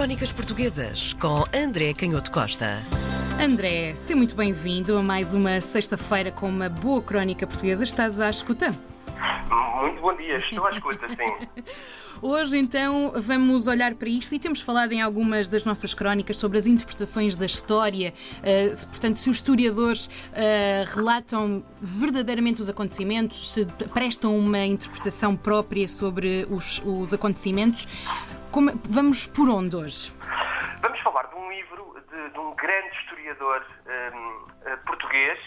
Crónicas Portuguesas com André Canhoto Costa. André, seja muito bem-vindo a mais uma sexta-feira com uma boa crónica portuguesa. Estás à escuta? Muito bom dia, estou à escuta, sim. Hoje, então, vamos olhar para isto e temos falado em algumas das nossas crónicas sobre as interpretações da história. Uh, portanto, se os historiadores uh, relatam verdadeiramente os acontecimentos, se prestam uma interpretação própria sobre os, os acontecimentos. Como, vamos por onde hoje? Vamos falar de um livro de, de um grande historiador um, uh, português.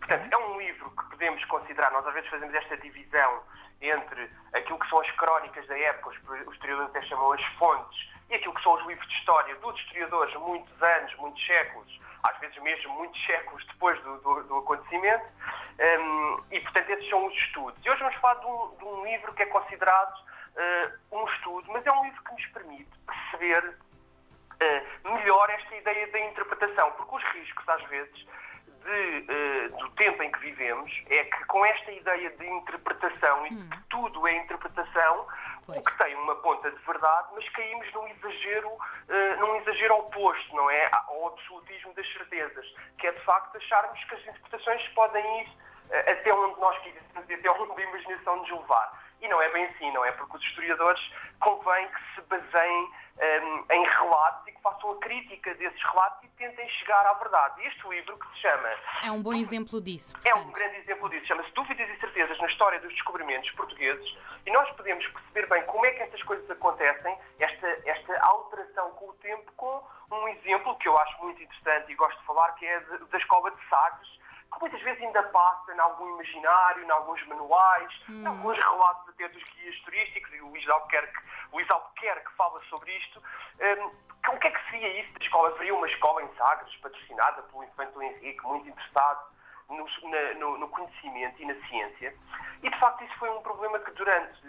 Portanto, é um livro que podemos considerar, nós às vezes fazemos esta divisão entre aquilo que são as crónicas da época, os historiadores até chamam as fontes, e aquilo que são os livros de história dos historiadores, muitos anos, muitos séculos, às vezes mesmo muitos séculos depois do, do, do acontecimento, um, e portanto esses são os estudos. E hoje vamos falar de um, de um livro que é considerado um estudo, mas é um livro que nos permite perceber uh, melhor esta ideia da interpretação, porque os riscos, às vezes, de, uh, do tempo em que vivemos é que com esta ideia de interpretação e Hum. que tudo é interpretação, o que tem uma ponta de verdade, mas caímos num exagero, uh, num exagero oposto, não é? Ao absolutismo das certezas, que é de facto acharmos que as interpretações podem ir uh, até onde nós quisermos e até onde a imaginação nos levar. E não é bem assim, não é? Porque os historiadores convém que se baseiem um, em relatos e que façam a crítica desses relatos e tentem chegar à verdade. Este livro, que se chama É um bom exemplo disso. é um portanto. grande exemplo disso. Chama-se Dúvidas e Certezas na História dos Descobrimentos Portugueses e nós podemos perceber bem como é que estas coisas acontecem, esta, esta alteração com o tempo, com um exemplo que eu acho muito interessante e gosto de falar, que é da Escola de Sagres, que muitas vezes ainda passa em algum imaginário, em alguns manuais, em alguns relatos até dos guias turísticos, e o Luís Albuquerque, Luís Albuquerque fala sobre isto. Hum, que- o que é que seria isso da escola? Haveria uma escola em Sagres, patrocinada pelo Infante Henrique, muito interessado no, na- no- no conhecimento e na ciência. E, de facto, isso foi um problema que durante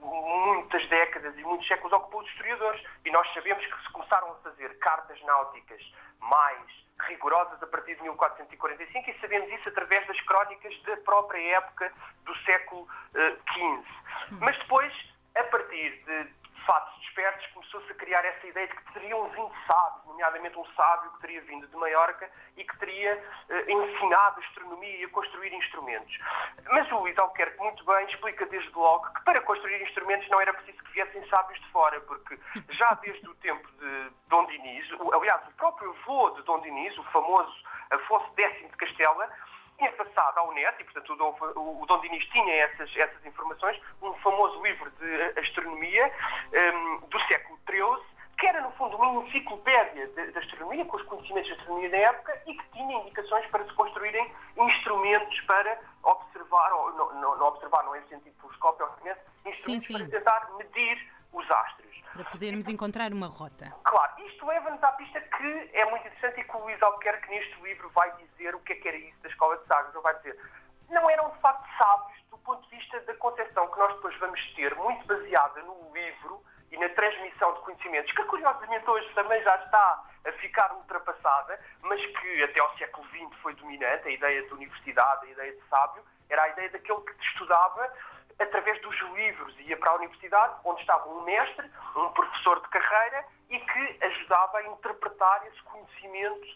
muitas décadas e muitos séculos ocupou os historiadores. E nós sabemos que se começaram a fazer cartas náuticas mais rigorosas a partir de 1445 e sabemos isso através das crónicas da própria época do século XV. Mas depois, a partir de fatos despertos, começou-se a criar essa ideia de que teriam vindo sábios, nomeadamente um sábio que teria vindo de Maiorca e que teria eh, ensinado astronomia e a construir instrumentos. Mas o Luís Albuquerque muito bem explica desde logo que para construir instrumentos não era preciso que viessem sábios de fora, porque já desde o tempo de Dom Dinis, aliás, o próprio avô de Dom Dinis, o famoso Afonso X de Castela, ao net, e portanto o Dom, o- Dom Dinis tinha essas, essas informações, um famoso livro de astronomia hum, do século XIII, que era no fundo uma enciclopédia da astronomia, com os conhecimentos de astronomia da época, e que tinha indicações para se construírem instrumentos para observar, ou não, não- não observar, não é sentido telescópio, obviamente, instrumentos sim. para tentar medir os astros. Para podermos encontrar uma rota. Claro, isto leva-nos à pista que é muito interessante e que o Luís Albuquerque neste livro vai dizer o que é que era isso da Escola de Sagres. Ele vai dizer, não eram de facto sábios do ponto de vista da concepção que nós depois vamos ter, muito baseada no livro e na transmissão de conhecimentos, que curiosamente hoje também já está a ficar ultrapassada, mas que até ao século XX foi dominante, a ideia de universidade, a ideia de sábio, era a ideia daquele que estudava através dos livros, ia para a universidade, onde estava um mestre, um professor de carreira, e que ajudava a interpretar esse conhecimento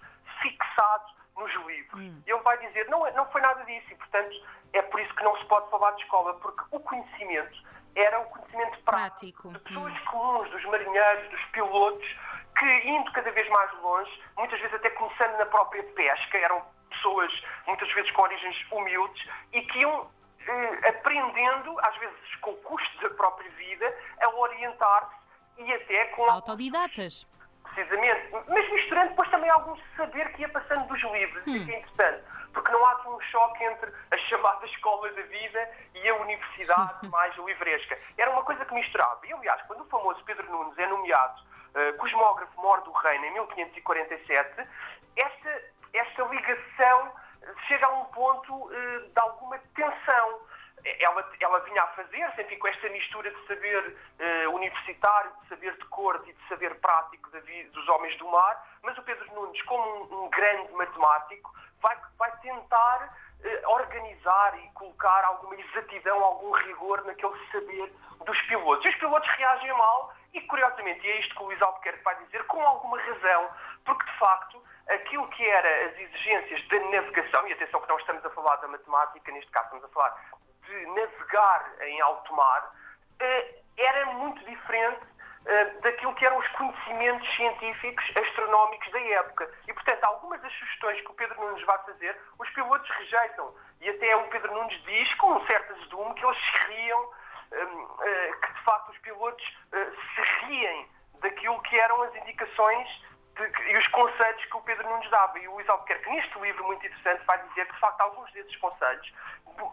fixado nos livros. E ele vai dizer, não, é- não foi nada disso, e portanto é por isso que não se pode falar de escola, porque o conhecimento era o conhecimento prático, Prático. de pessoas comuns, dos marinheiros, dos pilotos, que indo cada vez mais longe, muitas vezes até começando na própria pesca, eram pessoas muitas vezes com origens humildes e que iam eh, aprendendo, às vezes com o custo da própria vida, a orientar-se e até com Autodidatas. precisamente, mas misturando depois também algum saber que ia passando dos livros, isso é que é interessante, porque não há aqui um choque entre a chamada escola da vida e a universidade mais livresca. Era uma coisa que misturava. E, aliás, quando o famoso Pedro Nunes é nomeado eh, cosmógrafo mor do reino em 1547, esta, esta ligação eh, chega a um ponto eh, de alguma tensão ela, ela vinha a fazer, enfim, com esta mistura de saber eh, universitário, de saber de corte e de saber prático vida, dos homens do mar, mas o Pedro Nunes, como um, um grande matemático, vai, vai tentar eh, organizar e colocar alguma exatidão, algum rigor naquele saber dos pilotos. E os pilotos reagem mal E, curiosamente, e é isto que o Luís Albuquerque vai dizer, com alguma razão, porque, de facto, aquilo que era as exigências da navegação, e atenção que não estamos a falar da matemática, neste caso estamos a falar de navegar em alto mar, eh, era muito diferente eh, daquilo que eram os conhecimentos científicos astronómicos da época. E, portanto, algumas das sugestões que o Pedro Nunes vai fazer, os pilotos rejeitam. E até o Pedro Nunes diz, com um certo azedume, que eles se riam, eh, que de facto os pilotos se riem daquilo que eram as indicações e os conselhos que o Pedro Nunes dava. E o Luís Albuquerque, neste livro muito interessante, vai dizer que, de facto, alguns desses conselhos,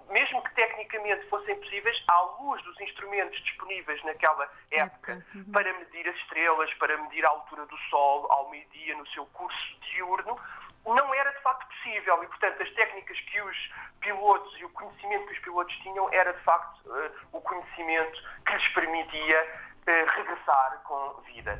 mesmo que tecnicamente fossem possíveis, à luz dos instrumentos disponíveis naquela época. Uhum. para medir as estrelas, para medir a altura do Sol ao meio-dia no seu curso diurno, não era de facto possível e, portanto, as técnicas que os pilotos e o conhecimento que os pilotos tinham era de facto uh, o conhecimento que lhes permitia uh, regressar com vida.